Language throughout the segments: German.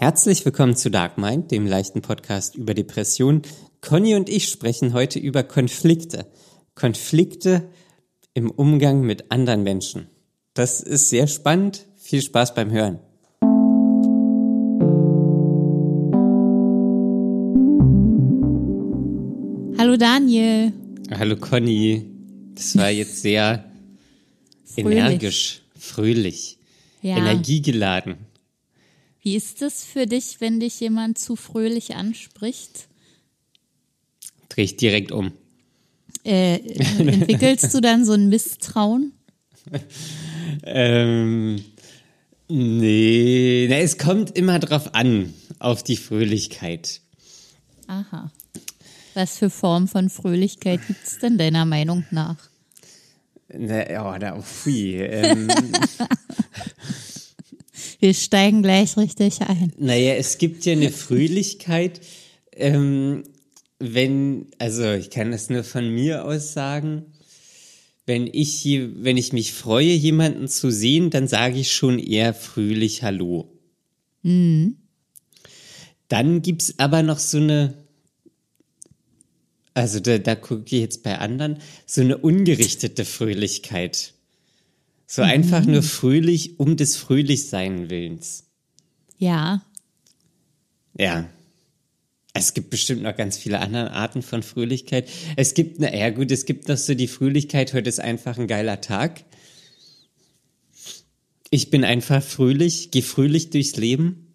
Herzlich willkommen zu Dark Mind, dem leichten Podcast über Depressionen. Conny und ich sprechen heute über Konflikte. Konflikte im Umgang mit anderen Menschen. Das ist sehr spannend. Viel Spaß beim Hören. Hallo Daniel. Hallo Conny. Das war jetzt sehr Fröhlich. energisch, fröhlich, Ja. energiegeladen. Wie ist es für dich, wenn dich jemand zu fröhlich anspricht? Dreh ich direkt um. Äh, entwickelst du dann so ein Misstrauen? Ähm, nee, na, es kommt immer drauf an, auf die Fröhlichkeit. Aha. Was für Form von Fröhlichkeit gibt es denn deiner Meinung nach? Na, ja, da, pfui, ähm, Wir steigen gleich richtig ein. naja, es gibt ja eine Fröhlichkeit, ähm, wenn, also ich kann das nur von mir aus sagen, wenn ich, wenn ich mich freue, jemanden zu sehen, dann sage ich schon eher fröhlich Hallo. Dann gibt's aber noch so eine, also da, da gucke ich jetzt bei anderen, so eine ungerichtete Fröhlichkeit. So einfach nur fröhlich um des Fröhlichsein Willens. Ja. Ja. Es gibt bestimmt noch ganz viele andere Arten von Fröhlichkeit. Es gibt, na ja gut, es gibt noch so die Fröhlichkeit, heute ist einfach ein geiler Tag. Ich bin einfach fröhlich, gehe fröhlich durchs Leben.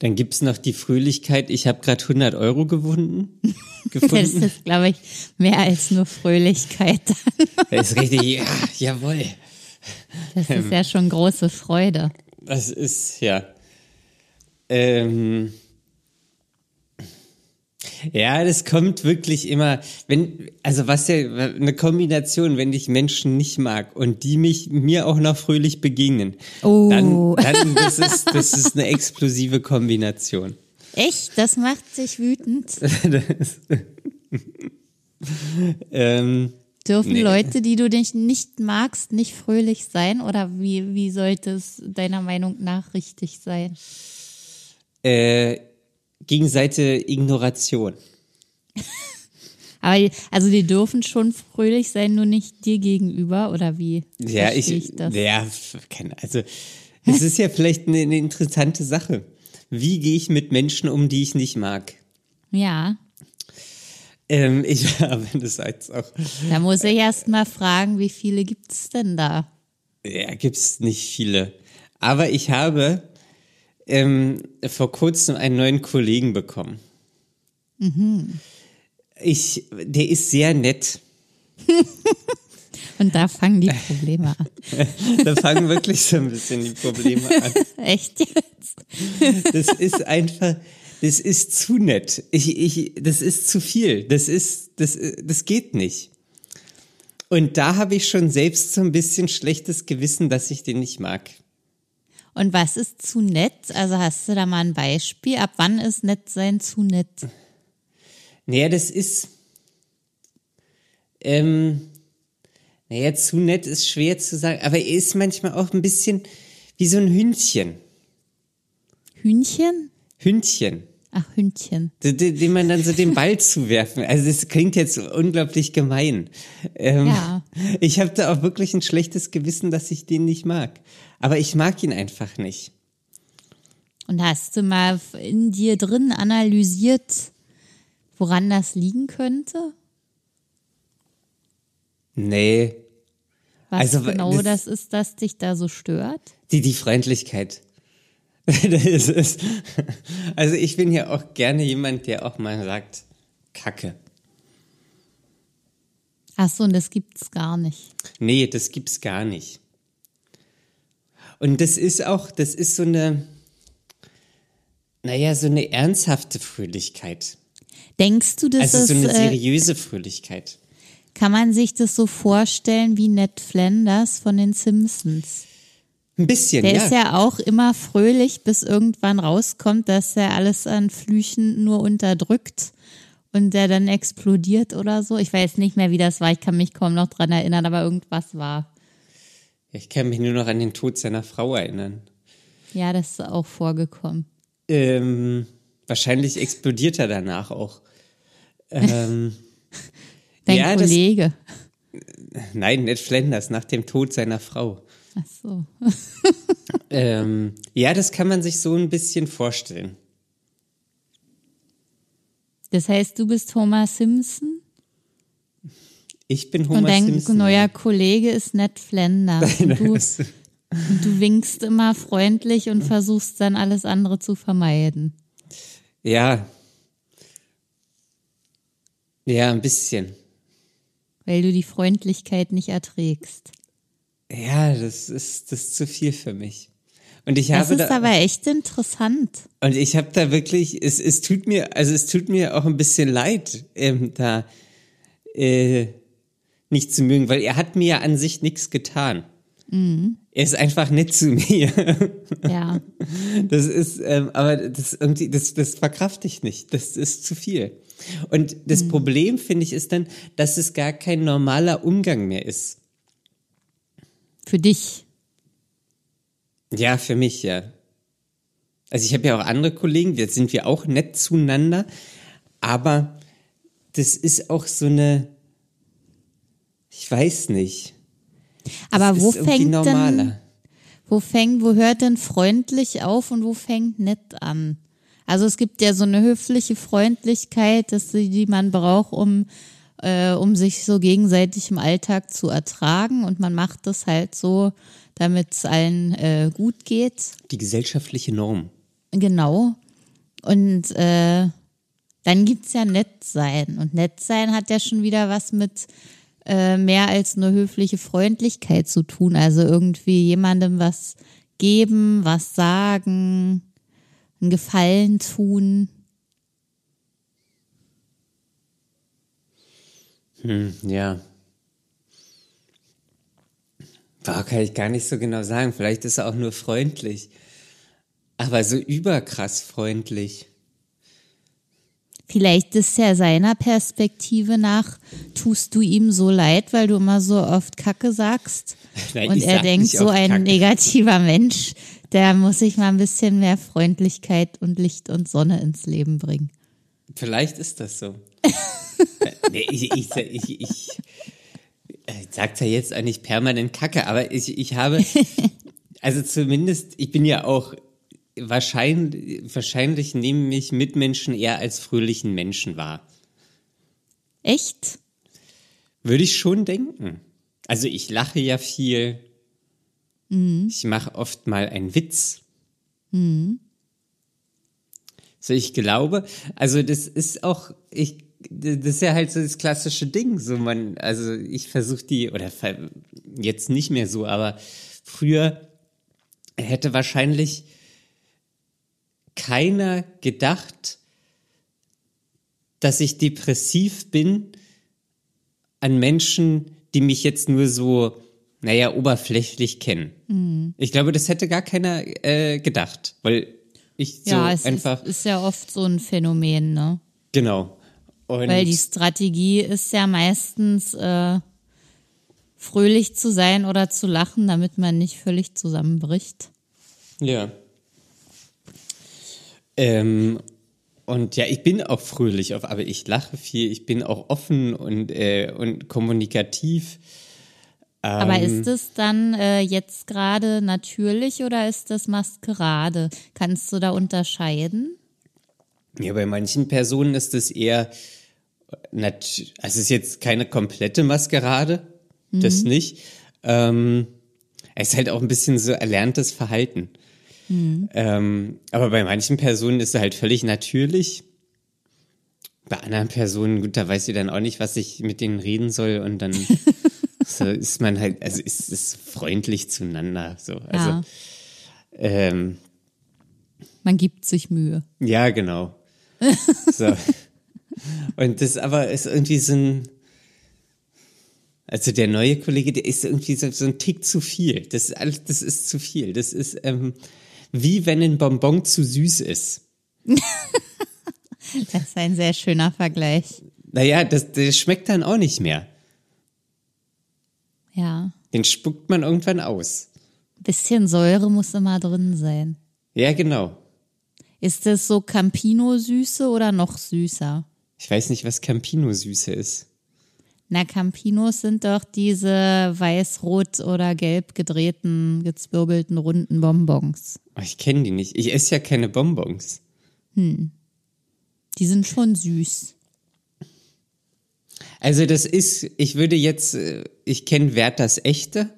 Dann gibt's noch die Fröhlichkeit, ich habe gerade 100 Euro gewonnen, Das gefunden. ist, glaube ich, mehr als nur Fröhlichkeit. Das ist richtig, ja, jawohl. Das ist ja schon große Freude. Das ist, ja. Ähm, ja, das kommt wirklich immer, wenn, also was ja, eine Kombination, wenn ich Menschen nicht mag und die mich, mir auch noch fröhlich begegnen, Oh. dann, dann, das ist, das ist eine explosive Kombination. Echt? Das macht sich wütend. Ähm, Dürfen Nee. Leute, die du dich nicht magst, nicht fröhlich sein? Oder wie, wie sollte es deiner Meinung nach richtig sein? äh, gegenseitige Ignoration. Aber also die dürfen schon fröhlich sein, nur nicht dir gegenüber, oder wie? Ja, verstehe ich, das? ja, also, es ist ja vielleicht eine, eine interessante Sache. Wie gehe ich mit Menschen um, die ich nicht mag? Ja, Ähm, ich habe das jetzt auch, da muss ich erst mal fragen, wie viele gibt's denn da? ja, gibt's nicht viele. Aber ich habe ähm, vor kurzem einen neuen Kollegen bekommen. Ich, der ist sehr nett. Und da fangen die Probleme an. Da fangen wirklich so ein bisschen die Probleme an. Echt jetzt? Das ist einfach, das ist zu nett. Ich, ich, das ist zu viel. Das ist, das, das geht nicht. Und da habe ich schon selbst so ein bisschen schlechtes Gewissen, dass ich den nicht mag. Und was ist zu nett? Also hast du da mal ein Beispiel? Ab wann ist nett sein zu nett? Naja, das ist, ähm, naja, zu nett ist schwer zu sagen, aber er ist manchmal auch ein bisschen wie so ein Hündchen. Hühnchen? Hündchen. Ach, Hündchen. de- de- dem man dann so den Ball zuwerfen. Also das klingt jetzt unglaublich gemein. Ähm, Ja. Ich habe da auch wirklich ein schlechtes Gewissen, dass ich den nicht mag. Aber ich mag ihn einfach nicht. Und hast du mal in dir drin analysiert, woran das liegen könnte? Nee, Was Also, genau das- das, ist, das dich da so stört? die, die Freundlichkeit. Also ich bin ja auch gerne jemand, der auch mal sagt, Kacke. Ach so, und das gibt's gar nicht. Nee, das gibt's gar nicht. Und das ist auch, das ist so eine, naja, so eine ernsthafte Fröhlichkeit. Denkst du, das Also so eine äh, seriöse Fröhlichkeit. kann man sich das so vorstellen wie Ned Flanders von den Simpsons? Ein bisschen, Der ja. ist ja auch immer fröhlich, bis irgendwann rauskommt, dass er alles an Flüchen nur unterdrückt und der dann explodiert oder so. Ich weiß nicht mehr, wie das war. Ich kann mich kaum noch dran erinnern, aber irgendwas war. Ich kann mich nur noch an den Tod seiner Frau erinnern. Ja, das ist auch vorgekommen. Ähm, wahrscheinlich explodiert er danach auch. Ähm, Dein Ja, das- Kollege. nein, Ned Flanders nach dem Tod seiner Frau. Ach so. Ähm, ja, das kann man sich so ein bisschen vorstellen. Das heißt, du bist Homer Simpson Ich bin und Homer dein Simpson. neuer Kollege ist Ned Flanders. Und du, und du winkst immer freundlich und versuchst dann alles andere zu vermeiden. ja. Ja, ein bisschen. Weil du die Freundlichkeit nicht erträgst. Ja, das ist, das ist zu viel für mich. Und ich Das habe ist da, aber echt interessant. und ich habe da wirklich, es, es tut mir, also es tut mir auch ein bisschen leid, ähm, da äh, nicht zu mögen, weil er hat mir ja an sich nichts getan. Mhm. Er ist einfach nett zu mir. Ja. Das ist, ähm, aber das irgendwie, das, das verkraft ich nicht. Das ist zu viel. Und das Problem, finde ich, ist dann, dass es gar kein normaler Umgang mehr ist. Für dich. Ja, für mich, ja. Also ich habe ja auch andere Kollegen, jetzt sind wir auch nett zueinander, aber das ist auch so eine, ich weiß nicht. Aber wo fängt denn, wo fängt, wo hört denn freundlich auf und wo fängt nett an? Also es gibt ja so eine höfliche Freundlichkeit, dass die man braucht, um, äh, um sich so gegenseitig im Alltag zu ertragen und man macht das halt so, damit es allen äh, gut geht. Die gesellschaftliche Norm. Genau. Und äh, dann gibt's ja nett sein. Und nett sein hat ja schon wieder was mit äh, mehr als nur höfliche Freundlichkeit zu tun. Also irgendwie jemandem was geben, was sagen, einen Gefallen tun. Hm, ja. Boah, kann ich gar nicht so genau sagen. Vielleicht ist er auch nur freundlich. Aber so überkrass freundlich. Vielleicht ist ja seiner Perspektive nach, tust du ihm so leid, weil du immer so oft Kacke sagst. Nein, und ich er sag denkt, so ein Kacke. negativer Mensch, der muss sich mal ein bisschen mehr Freundlichkeit und Licht und Sonne ins Leben bringen. Vielleicht ist das so. nee, ich, ich, ich, ich sag's ja jetzt eigentlich permanent Kacke, aber ich, ich habe, also zumindest, ich bin ja auch wahrscheinlich, wahrscheinlich nehmen mich Mitmenschen eher als fröhlichen Menschen wahr. Echt? Würde ich schon denken. Also ich lache ja viel. Ich mache oft mal einen Witz. So, ich glaube, also das ist auch, ich, das ist ja halt so das klassische Ding. So man, also ich versuche die, oder jetzt nicht mehr so, aber früher hätte wahrscheinlich keiner gedacht, dass ich depressiv bin an Menschen, die mich jetzt nur so, naja, oberflächlich kennen. Ich glaube, das hätte gar keiner äh, gedacht, weil ich so ja, es einfach, ist, ist ja oft so ein Phänomen, ne? genau. Und Weil die Strategie ist ja meistens äh, fröhlich zu sein oder zu lachen, damit man nicht völlig zusammenbricht. Ja. Ähm, und ja, ich bin auch fröhlich, aber ich lache viel, ich bin auch offen und, äh, und kommunikativ. Aber Ähm. ist es dann äh, jetzt gerade natürlich oder ist das Maskerade? Kannst du da unterscheiden? Ja, bei manchen Personen ist es eher, nat also es ist jetzt keine komplette Maskerade, das nicht. Ähm, es ist halt auch ein bisschen so erlerntes Verhalten. Ähm, aber bei manchen Personen ist es halt völlig natürlich. Bei anderen Personen, gut, da weiß sie dann auch nicht, was ich mit denen reden soll und dann so ist man halt, also ist es freundlich zueinander. So, also Ja. ähm, Man gibt sich Mühe. ja, genau. So. Und das aber ist irgendwie so ein, also der neue Kollege, der ist irgendwie so, so ein Tick zu viel. Das ist alles, das ist zu viel. Das ist ähm, wie wenn ein Bonbon zu süß ist. Das ist ein sehr schöner Vergleich. Naja, das, das schmeckt dann auch nicht mehr. Ja. Den spuckt man irgendwann aus. Bisschen Säure muss immer drin sein. Ja, genau. Ist das so Campino-Süße oder noch süßer? Ich weiß nicht, was Campino-Süße ist. Na, Campinos sind doch diese weiß-rot oder gelb gedrehten, gezwirbelten, runden Bonbons. Oh, ich kenne die nicht. Ich esse ja keine Bonbons. Die sind schon süß. Also das ist, ich würde jetzt, äh, ich kenne Werthers echte,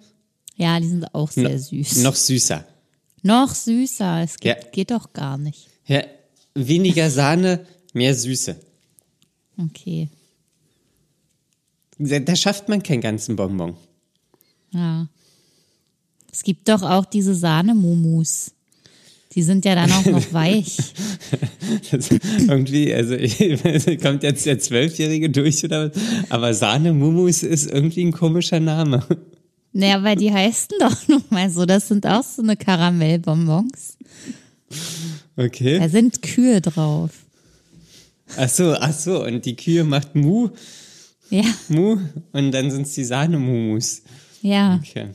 Ja, die sind auch sehr no- süß. noch süßer. Noch süßer. Es geht, Ja. geht doch gar nicht. Ja, weniger Sahne, mehr Süße. Okay. Da, da schafft man keinen ganzen Bonbon. Ja. Es gibt doch auch diese Sahnemumus. Die sind ja dann auch noch weich. Irgendwie, also kommt jetzt der Zwölfjährige durch oder was? Aber Sahne Mumus ist irgendwie ein komischer Name. Naja, weil die heißen doch nun mal so. Das sind auch so eine Karamellbonbons. Okay. Da sind Kühe drauf. Ach so, ach so. Und die Kühe macht Mu, Ja, Mu und dann sind es die Sahne Mumus. ja. Okay,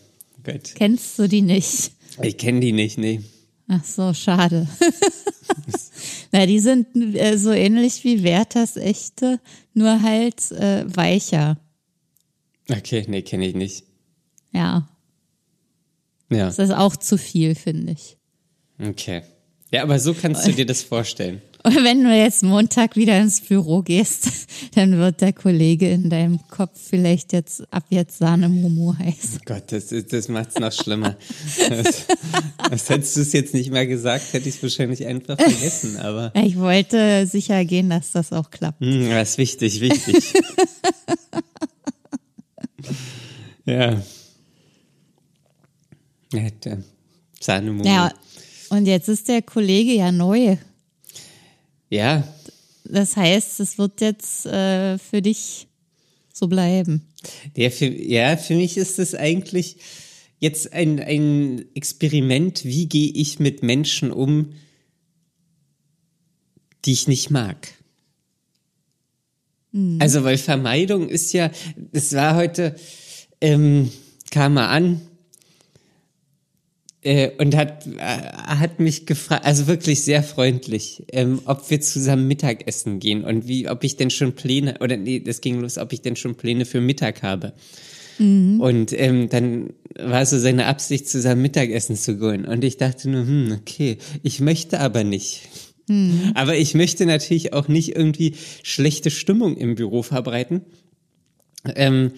gut. Kennst du die nicht? Ich kenne die nicht, nee. Ach so, schade. Na, die sind äh, so ähnlich wie Werthers echte, nur halt äh, weicher. Okay, nee, kenne ich nicht. Ja, Ja, das ist auch zu viel, finde ich. okay. Ja, aber so kannst du dir das vorstellen. Und wenn du jetzt Montag wieder ins Büro gehst, dann wird der Kollege in deinem Kopf vielleicht jetzt ab jetzt Sahne-Momo heißen. Oh Gott, das, das macht's noch schlimmer. Das, das hättest du es jetzt nicht mehr gesagt, hätte ich es wahrscheinlich einfach vergessen, aber Ich wollte sicher gehen, dass das auch klappt. hm, das ist wichtig, wichtig. ja. Ja, der Sahnemumu. Ja, und jetzt ist der Kollege ja neu. Ja, Das heißt, es wird jetzt äh, für dich so bleiben. Der für, ja, für mich ist es eigentlich jetzt ein, ein Experiment, wie gehe ich mit Menschen um, die ich nicht mag. Also, weil Vermeidung ist ja, es war heute, ähm, kam er an äh, und hat, äh, hat mich gefragt, also wirklich sehr freundlich, ähm, ob wir zusammen Mittagessen gehen und wie, ob ich denn schon Pläne, oder nee, das ging los, ob ich denn schon Pläne für Mittag habe. Und ähm, dann war so seine Absicht, zusammen Mittagessen zu gehen. Und ich dachte nur, hm, okay, ich möchte aber nicht. Aber ich möchte natürlich auch nicht irgendwie schlechte Stimmung im Büro verbreiten. Ähm,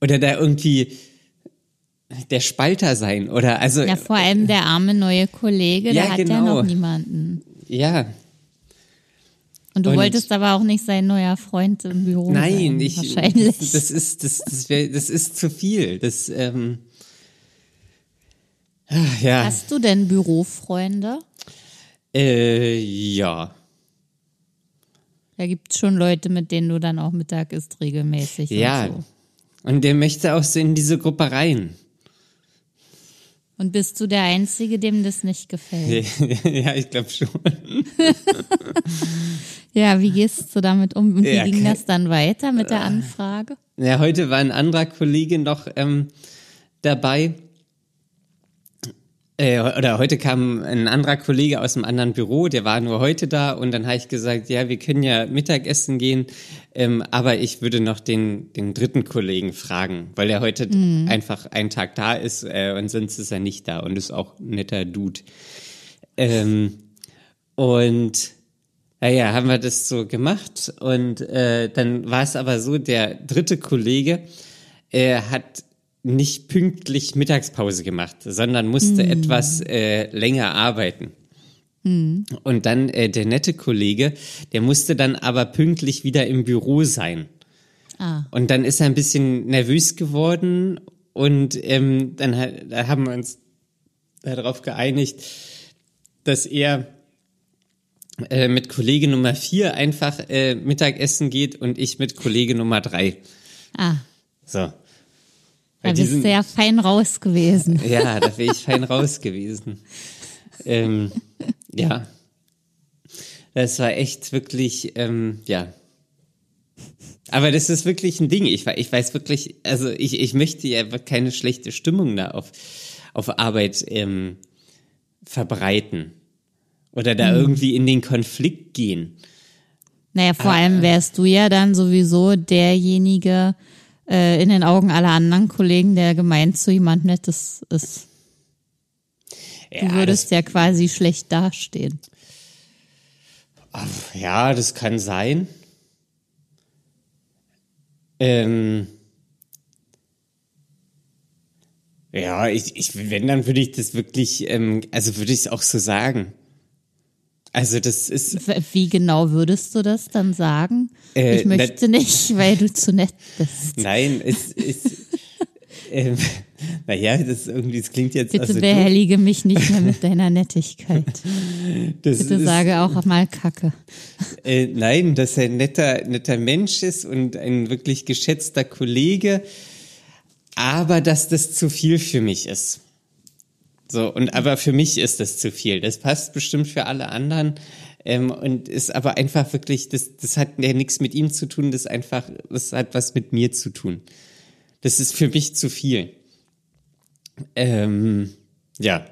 oder da irgendwie der Spalter sein. Oder also, Ja, vor allem der arme neue Kollege, der Ja, hat ja genau. noch niemanden. ja. Und du Und- wolltest aber auch nicht sein neuer Freund im Büro Nein, sein, ich, wahrscheinlich. Das, das ist, das, das, wär, das ist zu viel. Das, ähm, ah, ja, Hast du denn Bürofreunde? äh, ja. Da gibt es schon Leute, mit denen du dann auch Mittag isst regelmäßig. Ja. Und, so. Und der möchte auch so in diese Gruppe rein. Und bist du der Einzige, dem das nicht gefällt? ja, ich glaube schon. Ja, wie gehst du damit um? Und wie Ja, ging das dann weiter mit der Anfrage? Ja, heute war ein anderer Kollege noch ähm, dabei. Äh, oder heute kam ein anderer Kollege aus einem anderen Büro, der war nur heute da und dann habe ich gesagt, ja, wir können ja Mittagessen gehen, ähm, aber ich würde noch den, den dritten Kollegen fragen, weil er heute einfach einen Tag da ist äh, und sonst ist er nicht da und ist auch ein netter Dude. Ähm, und naja, haben wir das so gemacht und äh, dann war es aber so, der dritte Kollege äh, hat nicht pünktlich Mittagspause gemacht, sondern musste etwas äh, länger arbeiten. Und dann äh, der nette Kollege, der musste dann aber pünktlich wieder im Büro sein. Ah, Und dann ist er ein bisschen nervös geworden und ähm, dann da haben wir uns darauf geeinigt, dass er äh, mit Kollege Nummer vier einfach äh, Mittagessen geht und ich mit Kollege Nummer drei. ah. So. Da bist du ja fein raus gewesen. ja, da wäre ich fein raus gewesen. Ähm, ja. Das war echt wirklich, ähm, ja. Aber das ist wirklich ein Ding. Ich, ich weiß wirklich, also ich, ich möchte ja keine schlechte Stimmung da auf, auf Arbeit ähm, verbreiten. Oder da irgendwie in den Konflikt gehen. Naja, vor allem wärst du ja dann sowieso derjenige äh, in den Augen aller anderen Kollegen, der gemeint zu jemand Nettes ist. Du Ja, würdest ja quasi schlecht dastehen. das, ja, das kann sein. Ähm, ja, ich, ich, wenn, dann würde ich das wirklich, ähm, also würde ich es auch so sagen. Also das ist, Wie genau würdest du das dann sagen? Äh, ich möchte nicht, weil du zu nett bist. nein, es ist, ähm, naja, das irgendwie, das klingt jetzt, Bitte also behellige mich nicht mehr mit deiner Nettigkeit. Bitte ist, sage auch mal Kacke. Äh, nein, dass er ein netter, netter Mensch ist und ein wirklich geschätzter Kollege, aber dass das zu viel für mich ist. So, und aber für mich ist das zu viel. Das passt bestimmt für alle anderen. Ähm, und ist aber einfach wirklich, das, das hat ja nichts mit ihm zu tun, das einfach, das hat was mit mir zu tun. Das ist für mich zu viel. Ähm, ja.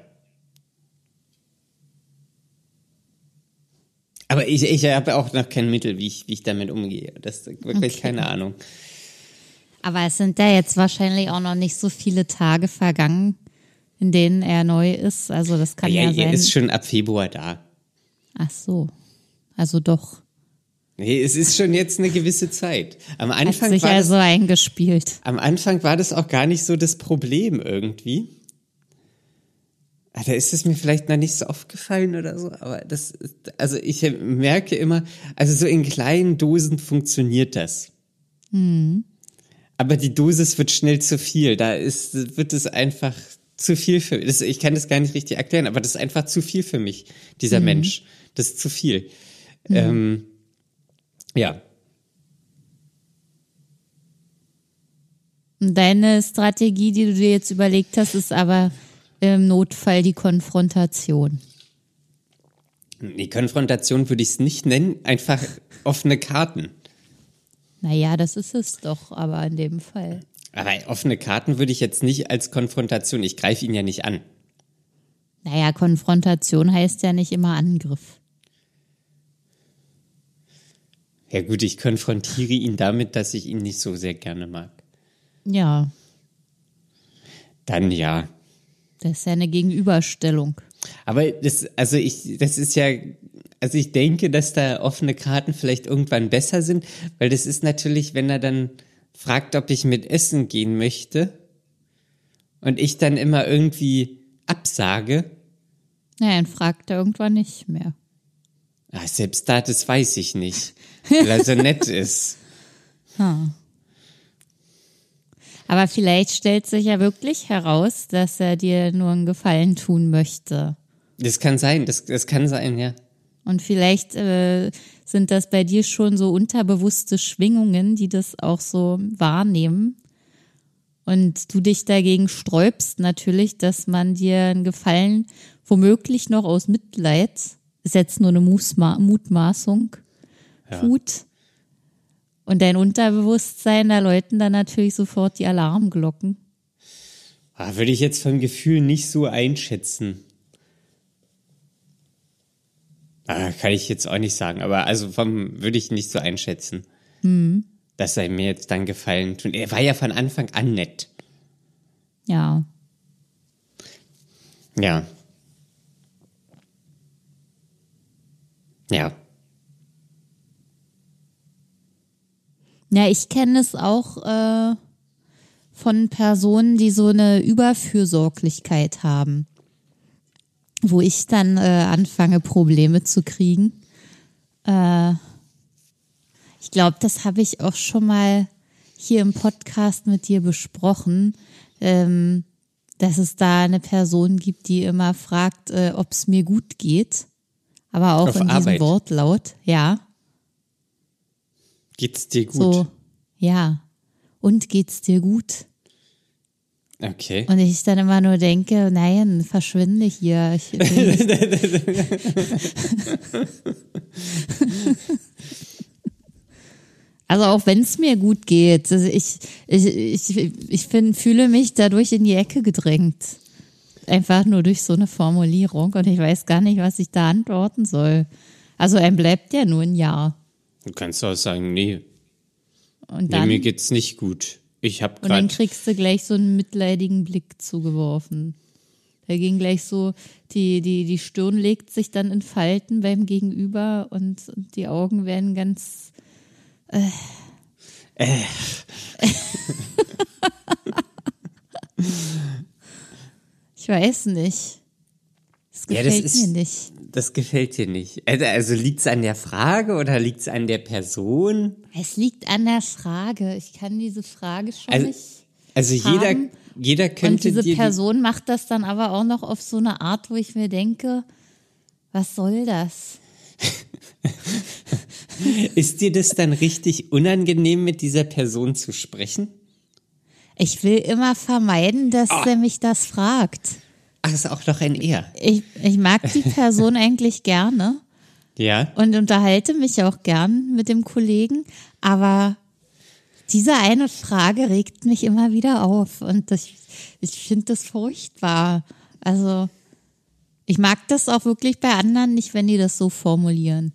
Aber ich, ich habe auch noch kein Mittel, wie ich, wie ich damit umgehe. Das ist wirklich Okay. keine Ahnung. Aber es sind ja jetzt wahrscheinlich auch noch nicht so viele Tage vergangen, in denen er neu ist. Also das kann ja, Ja, er sein. ist schon ab Februar da. Ach so. Also doch. Nee, es ist schon jetzt eine gewisse Zeit. Am Hat Anfang, sich war also das, eingespielt. am Anfang war das auch gar nicht so das Problem irgendwie. Ah, Da ist es mir vielleicht noch nicht so aufgefallen oder so, aber das, also ich merke immer, also so in kleinen Dosen funktioniert das. Aber die Dosis wird schnell zu viel. Da ist, wird es einfach zu viel für das, Ich kann das gar nicht richtig erklären, aber das ist einfach zu viel für mich, dieser Mensch. Das ist zu viel. Ähm, ja. Deine Strategie, die du dir jetzt überlegt hast, ist aber im Notfall die Konfrontation. Die Konfrontation würde ich es nicht nennen, einfach offene Karten. Naja, das ist es doch, aber in dem Fall. Aber offene Karten würde ich jetzt nicht als Konfrontation, ich greife ihn ja nicht an. Naja, Konfrontation heißt ja nicht immer Angriff. Ja gut, ich konfrontiere ihn damit, dass ich ihn nicht so sehr gerne mag. Ja, Dann ja. das ist ja eine Gegenüberstellung. Aber das, also ich, das ist ja, also ich denke, dass da offene Karten vielleicht irgendwann besser sind, weil das ist natürlich, wenn er dann fragt, ob ich mit essen gehen möchte und ich dann immer irgendwie absage, Naja, dann fragt er irgendwann nicht mehr. ah, selbst da, das weiß ich nicht, weil er so nett ist. Aber vielleicht stellt sich ja wirklich heraus, dass er dir nur einen Gefallen tun möchte. Das kann sein, das, das kann sein, ja. Und vielleicht äh, sind das bei dir schon so unterbewusste Schwingungen, die das auch so wahrnehmen. Und du dich dagegen sträubst natürlich, dass man dir einen Gefallen womöglich noch aus Mitleid, ist jetzt nur eine Musma Mutmaßung, tut. Und dein Unterbewusstsein, da läuten dann natürlich sofort die Alarmglocken. Ah, würde ich jetzt vom Gefühl nicht so einschätzen. Ah, kann ich jetzt auch nicht sagen, aber also vom würde ich nicht so einschätzen. Dass er mir jetzt dann gefallen tut. Er war ja von Anfang an nett. Ja. Ja. Ja. Ja, ich kenne es auch äh, von Personen, die so eine Überfürsorglichkeit haben, wo ich dann äh, anfange, Probleme zu kriegen. Äh, ich glaube, das habe ich auch schon mal hier im Podcast mit dir besprochen, ähm, dass es da eine Person gibt, die immer fragt, äh, ob es mir gut geht. Aber auch Auf in diesem Arbeit. Wortlaut, ja. Geht's dir gut? So, ja. Und geht's dir gut? Okay. Und ich dann immer nur denke, nein, verschwinde hier. Ich also auch wenn es mir gut geht, also ich, ich, ich, ich find, fühle mich dadurch in die Ecke gedrängt. einfach nur durch so eine Formulierung und ich weiß gar nicht, was ich da antworten soll. Also einem bleibt ja nur ein Ja. Du kannst auch sagen, nee, Und nee dann, mir geht's nicht gut. Ich habe und dann kriegst du gleich so einen mitleidigen Blick zugeworfen. Da ging gleich so, die, die, die Stirn legt sich dann in Falten beim Gegenüber und, und die Augen werden ganz. Äh. ich weiß nicht. Das Ja, gefällt das ist- mir nicht. Das gefällt dir nicht. Also, also liegt's an der Frage oder liegt's an der Person? Es liegt an der Frage. Ich kann diese Frage schon Also, nicht. also jeder, haben. jeder Und könnte diese dir die- Person macht das dann aber auch noch auf so eine Art, wo ich mir denke, was soll das? Ist dir das dann richtig unangenehm, mit dieser Person zu sprechen? Ich will immer vermeiden, dass Ah. er mich das fragt. Ach, ist auch noch ein Er. Ich, ich mag die Person eigentlich gerne Ja. und unterhalte mich auch gern mit dem Kollegen, aber diese eine Frage regt mich immer wieder auf und das, ich finde das furchtbar. Also ich mag das auch wirklich bei anderen nicht, wenn die das so formulieren.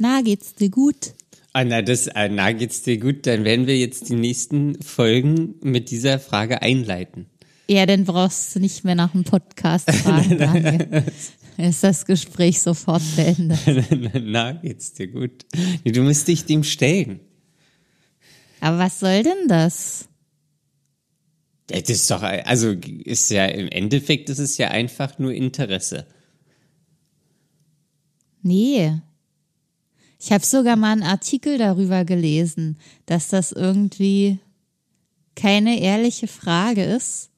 Na, geht's dir gut? Ah, na, das, ah, na, geht's dir gut? Dann werden wir jetzt die nächsten Folgen mit dieser Frage einleiten. Ja, dann brauchst du nicht mehr nach dem Podcast fragen, Daniel. Ist das Gespräch sofort beendet. na, geht's dir gut? Du musst dich dem stellen. Aber was soll denn das? Das ist doch, also ist ja im Endeffekt ist es ja einfach nur Interesse. Nee. Ich habe sogar mal einen Artikel darüber gelesen, dass das irgendwie keine ehrliche Frage ist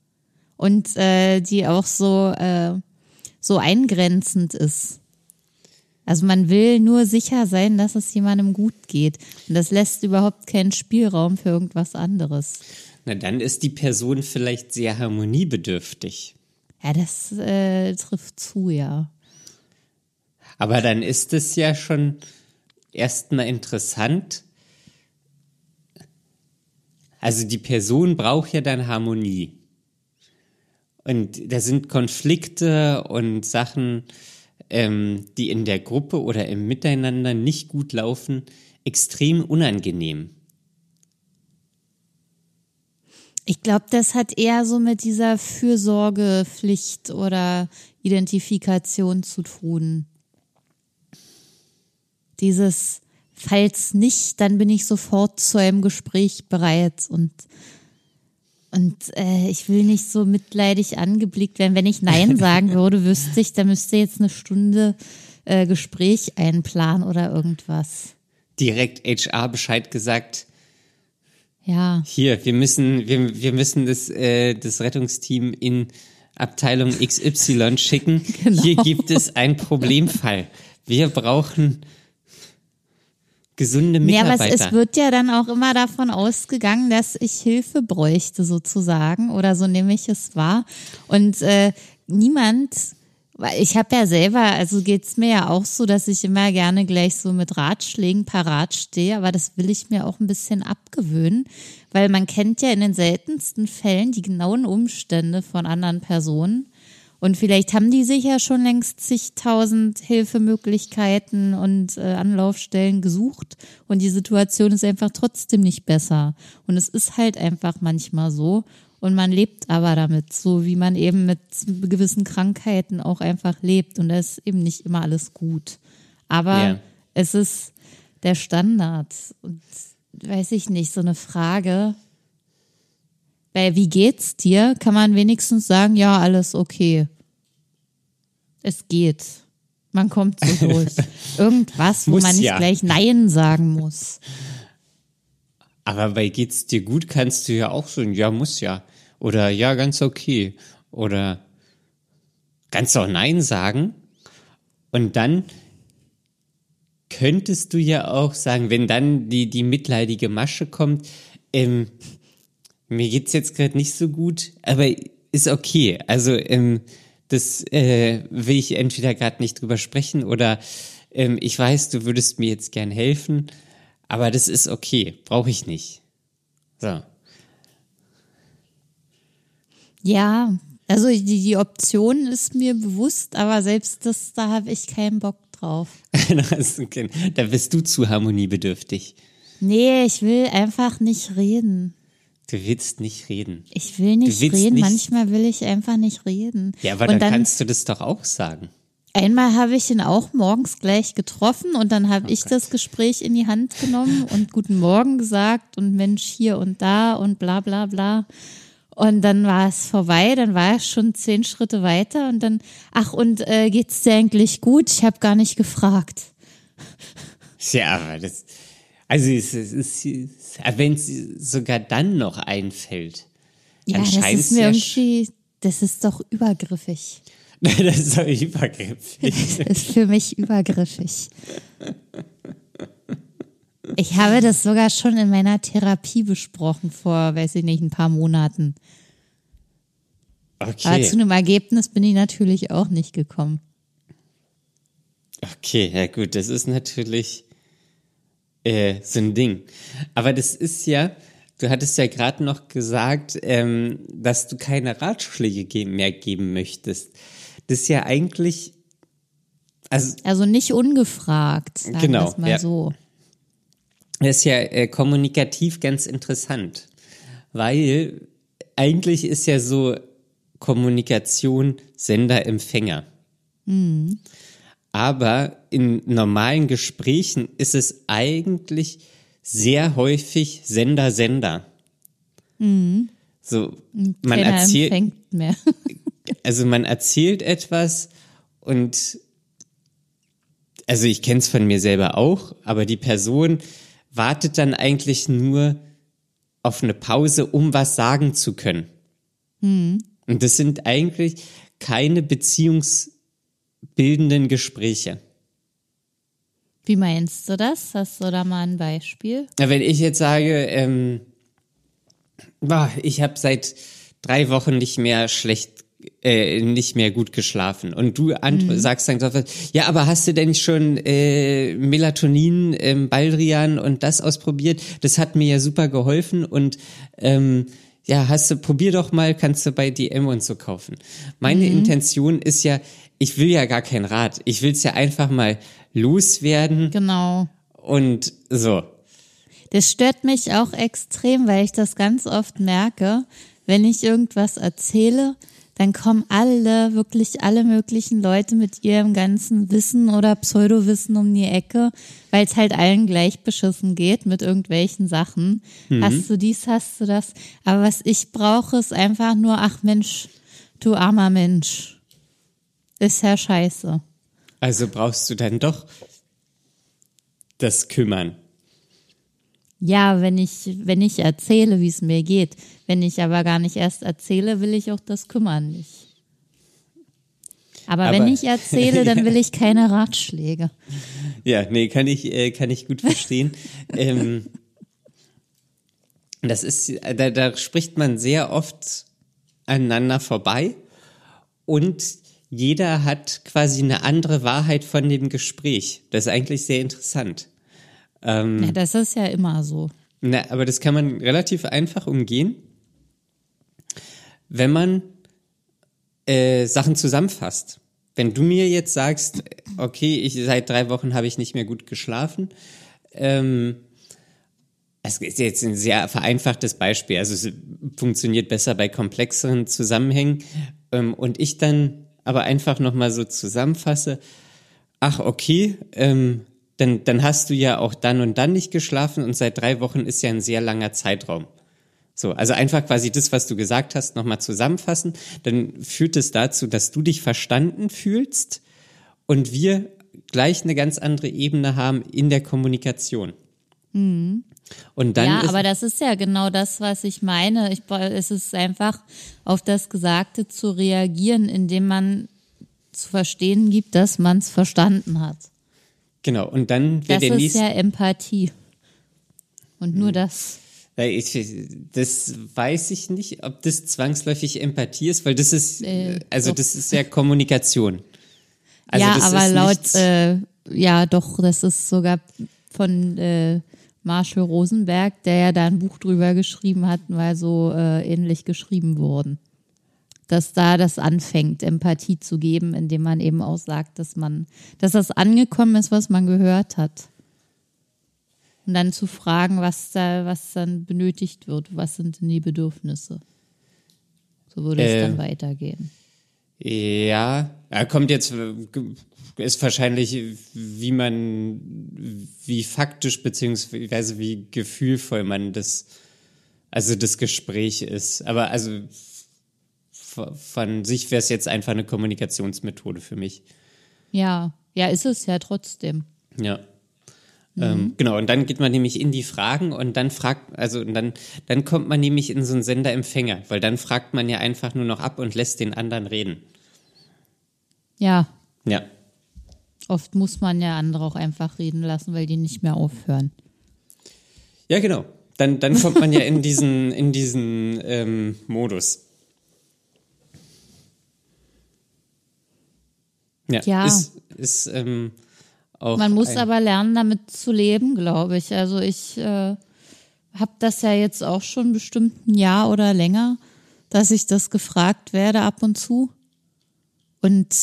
und äh, die auch so, äh, so eingrenzend ist. Also man will nur sicher sein, dass es jemandem gut geht. Und das lässt überhaupt keinen Spielraum für irgendwas anderes. Na, dann ist die Person vielleicht sehr harmoniebedürftig. Ja, das äh, trifft zu, ja. Aber dann ist es ja schon erstmal interessant. Also die Person braucht ja dann Harmonie. Und da sind Konflikte und Sachen, ähm, die in der Gruppe oder im Miteinander nicht gut laufen, extrem unangenehm. Ich glaube, das hat eher so mit dieser Fürsorgepflicht oder Identifikation zu tun. Dieses, falls nicht, dann bin ich sofort zu einem Gespräch bereit und und äh, ich will nicht so mitleidig angeblickt werden. Wenn ich Nein sagen würde, wüsste ich, da müsste jetzt eine Stunde äh, Gespräch einplanen oder irgendwas. Direkt HR Bescheid gesagt, Ja. hier, wir müssen, wir, wir müssen das, äh, das Rettungsteam in Abteilung XY schicken. Genau. Hier gibt es einen Problemfall. Wir brauchen gesunde Ja, aber Mitarbeiter. es, es wird ja dann auch immer davon ausgegangen, dass ich Hilfe bräuchte sozusagen oder so nehme ich es wahr. Und äh, niemand, weil ich habe ja selber, also geht's mir ja auch so, dass ich immer gerne gleich so mit Ratschlägen parat stehe, aber das will ich mir auch ein bisschen abgewöhnen, weil man kennt ja in den seltensten Fällen die genauen Umstände von anderen Personen. Und vielleicht haben die sich ja schon längst zigtausend Hilfemöglichkeiten und äh, Anlaufstellen gesucht und die Situation ist einfach trotzdem nicht besser. Und es ist halt einfach manchmal so und man lebt aber damit, so wie man eben mit gewissen Krankheiten auch einfach lebt und da ist eben nicht immer alles gut. Aber Ja. es ist der Standard und weiß ich nicht, so eine Frage, bei wie geht's dir, kann man wenigstens sagen, ja, alles okay. Es geht. Man kommt so durch. Irgendwas, wo Muss man nicht ja. gleich Nein sagen muss. Aber bei geht's dir gut, kannst du ja auch so, ja, muss ja. Oder ja, ganz okay. Oder kannst auch Nein sagen. Und dann könntest du ja auch sagen, wenn dann die, die mitleidige Masche kommt, ähm, mir geht's jetzt gerade nicht so gut, aber ist okay. Also ähm, das äh, will ich entweder gerade nicht drüber sprechen oder ähm, ich weiß, du würdest mir jetzt gern helfen, aber das ist okay, brauche ich nicht. So. Ja, Also die, die Option ist mir bewusst, aber selbst das, da habe ich keinen Bock drauf. da bist du zu harmoniebedürftig. Nee, ich will einfach nicht reden. Du willst nicht reden. Ich will nicht reden. Nicht Manchmal will ich einfach nicht reden. Ja, aber dann, dann, kannst du das doch auch sagen. Einmal habe ich ihn auch morgens gleich getroffen und dann habe oh ich Gott. das Gespräch in die Hand genommen und Guten Morgen gesagt und Mensch hier und da und bla bla bla. Und dann war es vorbei, dann war er schon zehn Schritte weiter und dann, ach und äh, geht's dir eigentlich gut? Ich habe gar nicht gefragt. Ja, aber das, also es, es ist, wenn es sogar dann noch einfällt, dann ja, das ist mir ja irgendwie, das ist doch übergriffig. das ist doch übergriffig. Das ist für mich übergriffig. Ich habe das sogar schon in meiner Therapie besprochen vor, weiß ich nicht, ein paar Monaten. Okay. Aber zu einem Ergebnis bin ich natürlich auch nicht gekommen. Okay, ja gut, das ist natürlich äh, so ein Ding. Aber das ist ja, du hattest ja gerade noch gesagt, ähm, dass du keine Ratschläge mehr geben möchtest. Das ist ja eigentlich. Also, also nicht ungefragt, sagen genau, wir mal ja. so. Das ist ja äh, kommunikativ ganz interessant, weil eigentlich ist ja so Kommunikation Sender-Empfänger. Mhm. Aber in normalen Gesprächen ist es eigentlich sehr häufig Sender-Sender. Mhm. So, man Keiner erzählt. Mehr. also man erzählt etwas und also ich kenne es von mir selber auch, aber die Person wartet dann eigentlich nur auf eine Pause, um was sagen zu können. Mhm. Und das sind eigentlich keine beziehungsbildenden Gespräche. Wie meinst du das? Hast du da mal ein Beispiel? Wenn ich jetzt sage, ähm, ich habe seit drei Wochen nicht mehr schlecht äh, nicht mehr gut geschlafen. Und du mhm. sagst dann, ja, aber hast du denn schon äh, Melatonin, ähm, Baldrian und das ausprobiert? Das hat mir ja super geholfen und ähm, ja, hast du, probier doch mal, kannst du bei DM und so kaufen. Meine mhm. Intention ist ja, ich will ja gar kein Rat. Ich will es ja einfach mal loswerden. Genau. Und so. Das stört mich auch extrem, weil ich das ganz oft merke, wenn ich irgendwas erzähle, dann kommen alle, wirklich alle möglichen Leute mit ihrem ganzen Wissen oder Pseudowissen um die Ecke, weil es halt allen gleich beschissen geht mit irgendwelchen Sachen. Mhm. Hast du dies, hast du das? Aber was ich brauche, ist einfach nur, ach Mensch, du armer Mensch. Ist ja scheiße. Also brauchst du dann doch das Kümmern. Ja, wenn ich, wenn ich erzähle, wie es mir geht. Wenn ich aber gar nicht erst erzähle, will ich auch das Kümmern nicht. Aber, aber wenn ich erzähle, dann will ich keine Ratschläge. Ja, nee, kann ich, äh, kann ich gut verstehen. ähm, das ist, da, da spricht man sehr oft aneinander vorbei und jeder hat quasi eine andere Wahrheit von dem Gespräch. Das ist eigentlich sehr interessant. Ähm, ja, das ist ja immer so. Na, aber das kann man relativ einfach umgehen, wenn man äh, Sachen zusammenfasst. Wenn du mir jetzt sagst, okay, ich seit drei Wochen habe ich nicht mehr gut geschlafen, ähm, es ist jetzt ein sehr vereinfachtes Beispiel, also es funktioniert besser bei komplexeren Zusammenhängen ähm, und ich dann aber einfach nochmal so zusammenfasse, ach okay, ähm, dann, dann hast du ja auch dann und dann nicht geschlafen und seit drei Wochen ist ja ein sehr langer Zeitraum. So, also einfach quasi das, was du gesagt hast, nochmal zusammenfassen. Dann führt es dazu, dass du dich verstanden fühlst und wir gleich eine ganz andere Ebene haben in der Kommunikation. Mhm. Und dann ja, aber das ist ja genau das, was ich meine. Ich, es ist einfach auf das Gesagte zu reagieren, indem man zu verstehen gibt, dass man es verstanden hat. Genau, und dann wäre der nächste. Das ist ja Empathie. Und nur hm. das. Ich, das weiß ich nicht, ob das zwangsläufig Empathie ist, weil das ist, äh, also doch. das ist ja Kommunikation. Also ja, aber laut, äh, ja doch, das ist sogar von äh, Marshall Rosenberg, der ja da ein Buch drüber geschrieben hat, weil so äh, ähnlich geschrieben wurden. dass da das anfängt, Empathie zu geben, indem man eben auch sagt, dass man, dass das angekommen ist, was man gehört hat. Und dann zu fragen, was da, was dann benötigt wird, was sind denn die Bedürfnisse. So würde Äh. es dann weitergehen. Ja, er kommt jetzt, ist wahrscheinlich, wie man, wie faktisch beziehungsweise wie gefühlvoll man das, also das Gespräch ist. Aber also von sich wäre es jetzt einfach eine Kommunikationsmethode für mich. Ja, ja, ist es ja trotzdem. Ja. Ähm, genau, und dann geht man nämlich in die Fragen und dann fragt, also und dann, dann kommt man nämlich in so einen Sender-Empfänger, weil dann fragt man ja einfach nur noch ab und lässt den anderen reden. Ja, Ja. Oft muss man ja andere auch einfach reden lassen, weil die nicht mehr aufhören. Ja, genau. Dann, dann kommt man ja in diesen, in diesen ähm, Modus. Ja, Ja. ist, ist ähm, auch. Man muss aber lernen, damit zu leben, glaube ich. Also ich äh, habe das ja jetzt auch schon bestimmt ein Jahr oder länger, dass ich das gefragt werde ab und zu. Und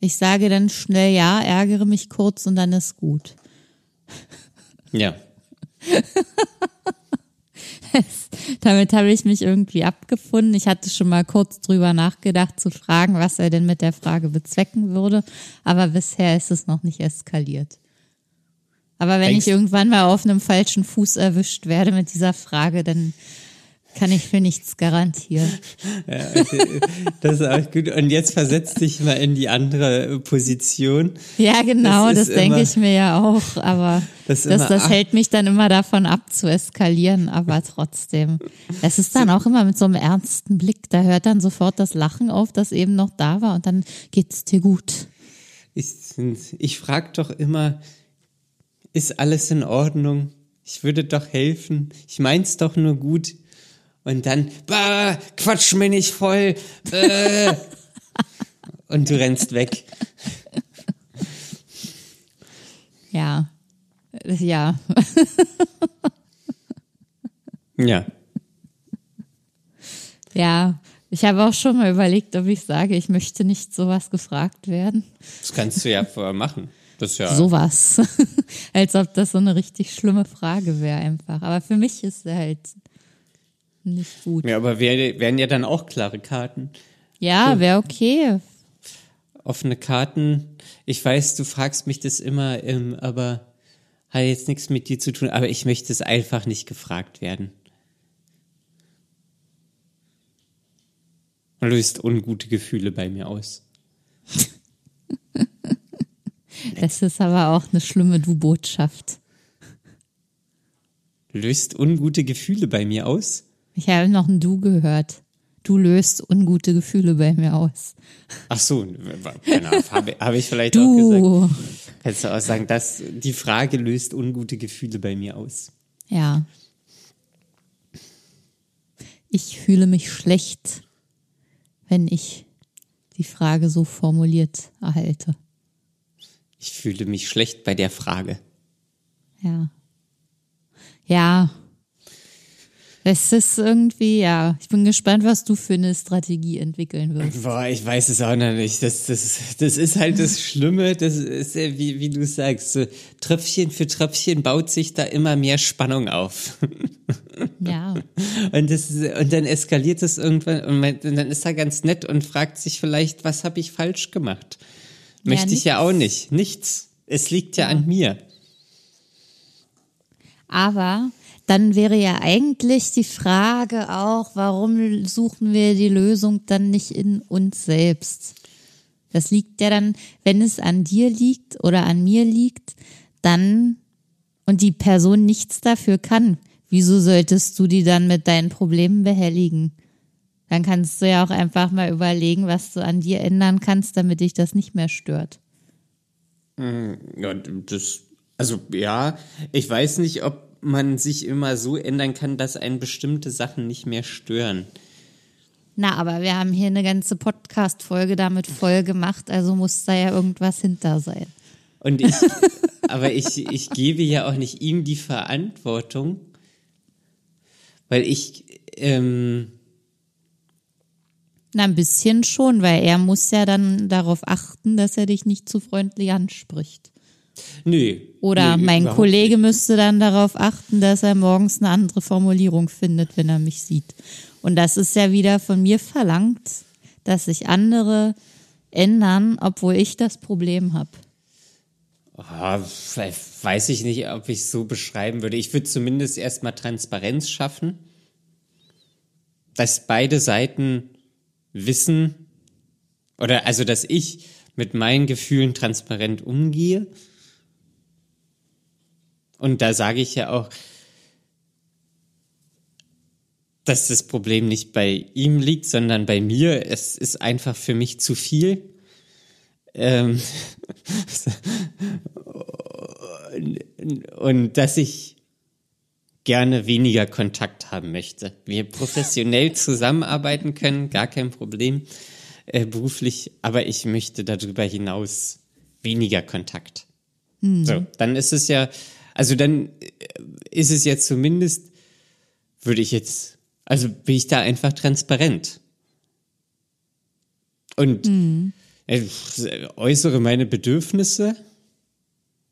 ich sage dann schnell ja, ärgere mich kurz und dann ist gut. Ja. Damit habe ich mich irgendwie abgefunden. Ich hatte schon mal kurz drüber nachgedacht zu fragen, was er denn mit der Frage bezwecken würde, aber bisher ist es noch nicht eskaliert. Aber wenn Denkst- ich irgendwann mal auf einem falschen Fuß erwischt werde mit dieser Frage, dann kann ich für nichts garantieren. Das ist auch gut. Und jetzt versetz dich mal in die andere Position. Ja, genau, Das das, denke ich mir ja auch, aber Das das, das, hält mich dann immer davon ab zu eskalieren, aber trotzdem. Es ist dann auch immer mit so einem ernsten Blick, da hört dann sofort das Lachen auf, das eben noch da war und dann geht's dir gut. Ich, ich frage doch immer, ist alles in Ordnung? Ich würde doch helfen. Ich mein's doch nur gut. Und dann, bah, quatsch mir nicht voll. Äh. Und du rennst weg. Ja. Ja. Ja. Ja. Ich habe auch schon mal überlegt, ob ich sage, ich möchte nicht sowas gefragt werden. Das kannst du ja vorher machen. Das ja. Sowas. Als ob das so eine richtig schlimme Frage wäre einfach. Aber für mich ist halt nicht gut. Ja, aber wär, wären ja dann auch klare Karten. Ja, wäre okay. Offene Karten. Ich weiß, du fragst mich das immer, ähm, aber hat jetzt nichts mit dir zu tun, aber ich möchte es einfach nicht gefragt werden. Löst ungute Gefühle bei mir aus. Das ist aber auch eine schlimme Du-Botschaft. Löst ungute Gefühle bei mir aus? Ich habe noch ein Du gehört. Du löst ungute Gefühle bei mir aus. Ach so, genau, habe hab ich vielleicht auch gesagt. Du. Kannst du auch sagen, dass die Frage löst ungute Gefühle bei mir aus. Ja. Ich fühle mich schlecht, wenn ich die Frage so formuliert erhalte. Ich fühle mich schlecht bei der Frage. Ja. Ja. Es ist irgendwie, ja. Ich bin gespannt, was du für eine Strategie entwickeln wirst. Boah, ich weiß es auch noch nicht. Das, das, das ist halt das Schlimme, das ist ja, wie, wie du sagst, so Tröpfchen für Tröpfchen baut sich da immer mehr Spannung auf. Ja. Und, das, und dann eskaliert es irgendwann und, man, und dann ist er ganz nett und fragt sich vielleicht, was habe ich falsch gemacht? Möchte ich ja auch nicht. Nichts. Es liegt ja, an mir. Aber dann wäre ja eigentlich die Frage auch, warum suchen wir die Lösung dann nicht in uns selbst? Das liegt ja dann, wenn es an dir liegt oder an mir liegt, dann und die Person nichts dafür kann, wieso solltest du die dann mit deinen Problemen behelligen? Dann kannst du ja auch einfach mal überlegen, was du an dir ändern kannst, damit dich das nicht mehr stört. Ja, das, also ja, ich weiß nicht, ob man sich immer so ändern kann, dass einen bestimmte Sachen nicht mehr stören. Na, aber wir haben hier eine ganze Podcast-Folge damit voll gemacht, also muss da ja irgendwas hinter sein. Und ich, aber ich, ich gebe ja auch nicht ihm die Verantwortung, weil ich, ähm, Na, ein bisschen schon, weil er muss ja dann darauf achten, dass er dich nicht zu freundlich anspricht. Nö. Oder nö, mein Kollege nicht. müsste dann darauf achten, dass er morgens eine andere Formulierung findet, wenn er mich sieht. Und das ist ja wieder von mir verlangt, dass sich andere ändern, obwohl ich das Problem habe. Ah, vielleicht weiß ich nicht, ob ich es so beschreiben würde. Ich würde zumindest erstmal Transparenz schaffen, dass beide Seiten wissen, oder also, dass ich mit meinen Gefühlen transparent umgehe. Und da sage ich ja auch, dass das Problem nicht bei ihm liegt, sondern bei mir. Es ist einfach für mich zu viel. Ähm, und dass ich gerne weniger Kontakt haben möchte. Wir professionell zusammenarbeiten können, gar kein Problem, äh, beruflich, aber ich möchte darüber hinaus weniger Kontakt. So, dann ist es ja, also dann äh, ist es ja zumindest, würde ich jetzt, also bin ich da einfach transparent. Und äh, äußere meine Bedürfnisse,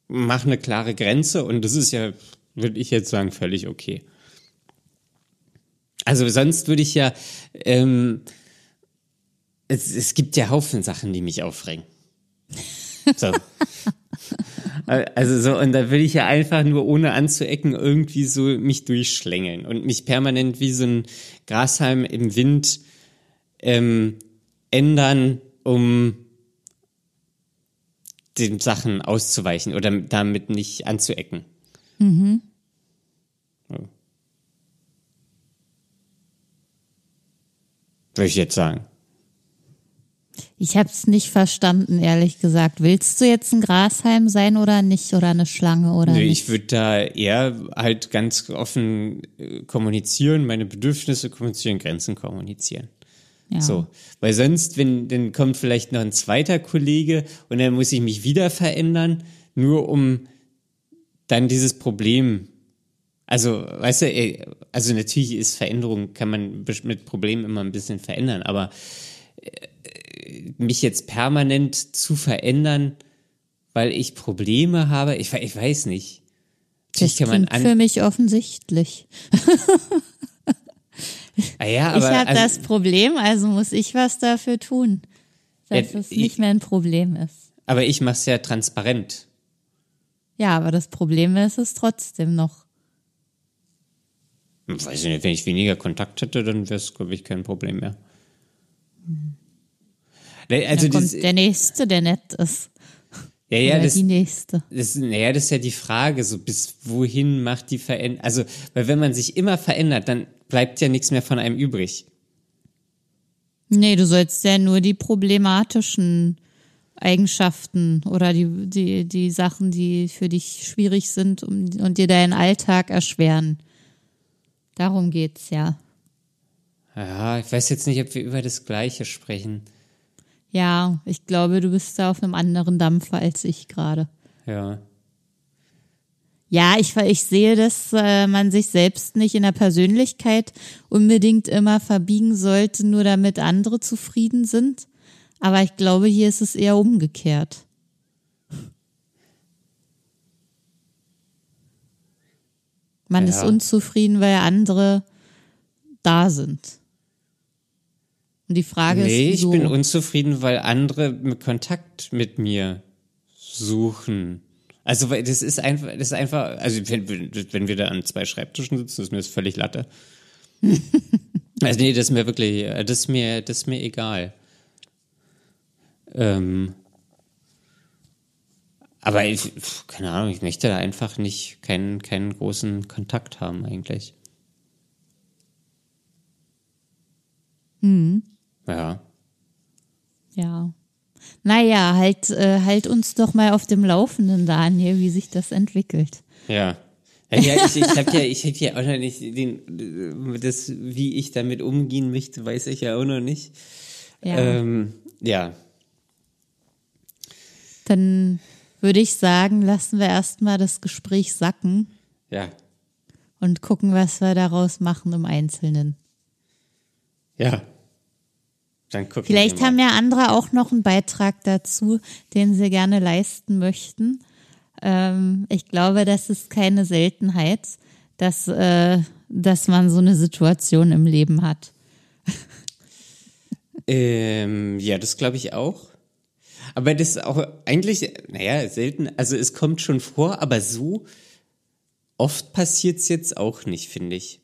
mache eine klare Grenze und das ist ja, würde ich jetzt sagen, völlig okay. Also sonst würde ich ja, ähm, es, es gibt ja Haufen Sachen, die mich aufregen. So. Also so, und da will ich ja einfach nur ohne anzuecken irgendwie so mich durchschlängeln und mich permanent wie so ein Grashalm im Wind ähm, ändern, um den Sachen auszuweichen oder damit nicht anzuecken. So. Würde ich jetzt sagen. Ich habe es nicht verstanden, ehrlich gesagt. Willst du jetzt ein Grashalm sein oder nicht? Oder eine Schlange oder Nö, nicht? ich würde da eher halt ganz offen äh, kommunizieren, meine Bedürfnisse kommunizieren, Grenzen kommunizieren. ja. So, weil sonst, wenn, dann kommt vielleicht noch ein zweiter Kollege und dann muss ich mich wieder verändern, nur um dann dieses Problem, also, weißt du, ey, also natürlich ist Veränderung, kann man mit Problemen immer ein bisschen verändern, aber äh, mich jetzt permanent zu verändern, weil ich Probleme habe, ich, ich weiß nicht. Das Natürlich kann man klingt für mich offensichtlich. ah ja, ich habe das Problem, also muss ich was dafür tun, dass Ja, es ich- nicht mehr ein Problem ist. aber ich mache es ja transparent. Ja, aber das Problem ist es trotzdem noch. Weiß ich nicht, wenn ich weniger Kontakt hätte, dann wäre es, glaube ich, kein Problem mehr. Ne, Also Dann kommt das, der Nächste, der nett ist. ja, ja, Oder das, die Nächste. das, naja, das ist ja die Frage, so bis wohin macht die Veränderung, also, weil wenn man sich immer verändert, dann bleibt ja nichts mehr von einem übrig. Nee, du sollst ja nur die problematischen Eigenschaften oder die, die, die Sachen, die für dich schwierig sind um, und dir deinen Alltag erschweren. Darum geht's ja. Ja, ich weiß jetzt nicht, ob wir über das Gleiche sprechen. Ja, ich glaube, du bist da auf einem anderen Dampfer als ich gerade. Ja. Ja, ich, ich sehe, dass äh, man sich selbst nicht in der Persönlichkeit unbedingt immer verbiegen sollte, nur damit andere zufrieden sind. Aber ich glaube, hier ist es eher umgekehrt. Man ist Ja. unzufrieden, weil andere da sind. Und die Frage Nee, ist, ich wieso? bin unzufrieden, weil andere Kontakt mit mir suchen. Also, weil das ist einfach, das ist einfach, also wenn, wenn wir da an zwei Schreibtischen sitzen, ist mir das völlig Latte. also nee, das ist mir wirklich, das ist mir, das ist mir egal. Ähm, aber ich, keine Ahnung, ich möchte da einfach nicht keinen, keinen großen Kontakt haben eigentlich. Ja. Ja. Naja, halt, äh, halt uns doch mal auf dem Laufenden, Daniel, wie sich das entwickelt. Ja. Ja, ich, ich habe ja, ich hab ja auch noch nicht den, das, wie ich damit umgehen möchte, weiß ich ja auch noch nicht. Ja. Ähm, ja. Dann würde ich sagen, lassen wir erstmal das Gespräch sacken Ja. und gucken, was wir daraus machen im Einzelnen. Ja. Dann gucken Vielleicht haben ja andere auch noch einen Beitrag dazu, den sie gerne leisten möchten. Ähm, ich glaube, das ist keine Seltenheit, dass, äh, dass man so eine Situation im Leben hat. Ähm, ja, das glaube ich auch. Aber das ist auch eigentlich, naja, selten, also es kommt schon vor, aber so oft passiert's jetzt auch nicht, finde ich.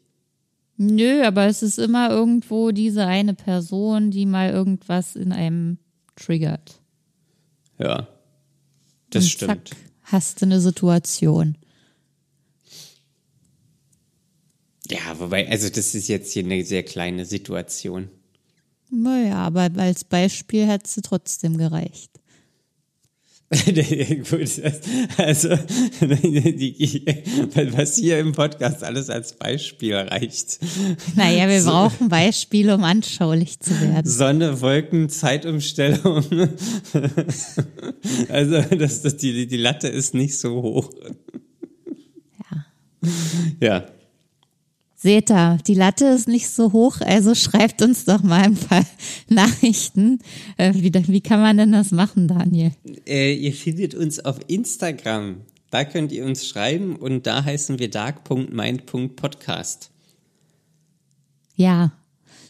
Nö, aber es ist immer irgendwo diese eine Person, die mal irgendwas in einem triggert. Ja, das Und stimmt. Zack, hast du eine Situation. Ja, wobei, also das ist jetzt hier eine sehr kleine Situation. Naja, aber als Beispiel hat sie trotzdem gereicht. Also, was hier im Podcast alles als Beispiel reicht. Naja, wir brauchen Beispiele, um anschaulich zu werden. Sonne, Wolken, Zeitumstellung. Also, das, das, die, die Latte ist nicht so hoch. Ja. Ja. Seht ihr, die Latte ist nicht so hoch, also schreibt uns doch mal ein paar Nachrichten. Äh, wie, wie kann man denn das machen, Daniel? Äh, ihr findet uns auf Instagram. Da könnt ihr uns schreiben und da heißen wir dark.mind.podcast. Ja,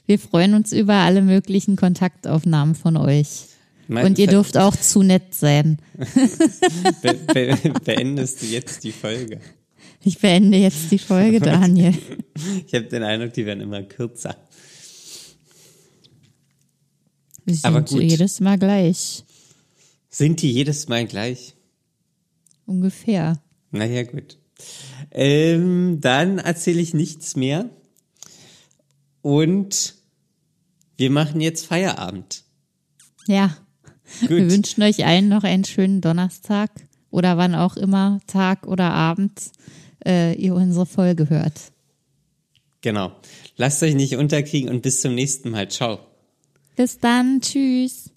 wir freuen uns über alle möglichen Kontaktaufnahmen von euch. Mein- Und ihr dürft auch zu nett sein. Be be beendest du jetzt die Folge? Ich beende jetzt die Folge, Daniel. Ich habe den Eindruck, die werden immer kürzer. Wir sind Aber gut. jedes Mal gleich. Sind die jedes Mal gleich? Ungefähr. Naja, gut. Ähm, dann erzähle ich nichts mehr. Und wir machen jetzt Feierabend. Ja. Wir Gut. wünschen euch allen noch einen schönen Donnerstag oder wann auch immer, Tag oder Abend, äh, ihr unsere Folge hört. Genau. Lasst euch nicht unterkriegen und bis zum nächsten Mal. Ciao. Bis dann. Tschüss.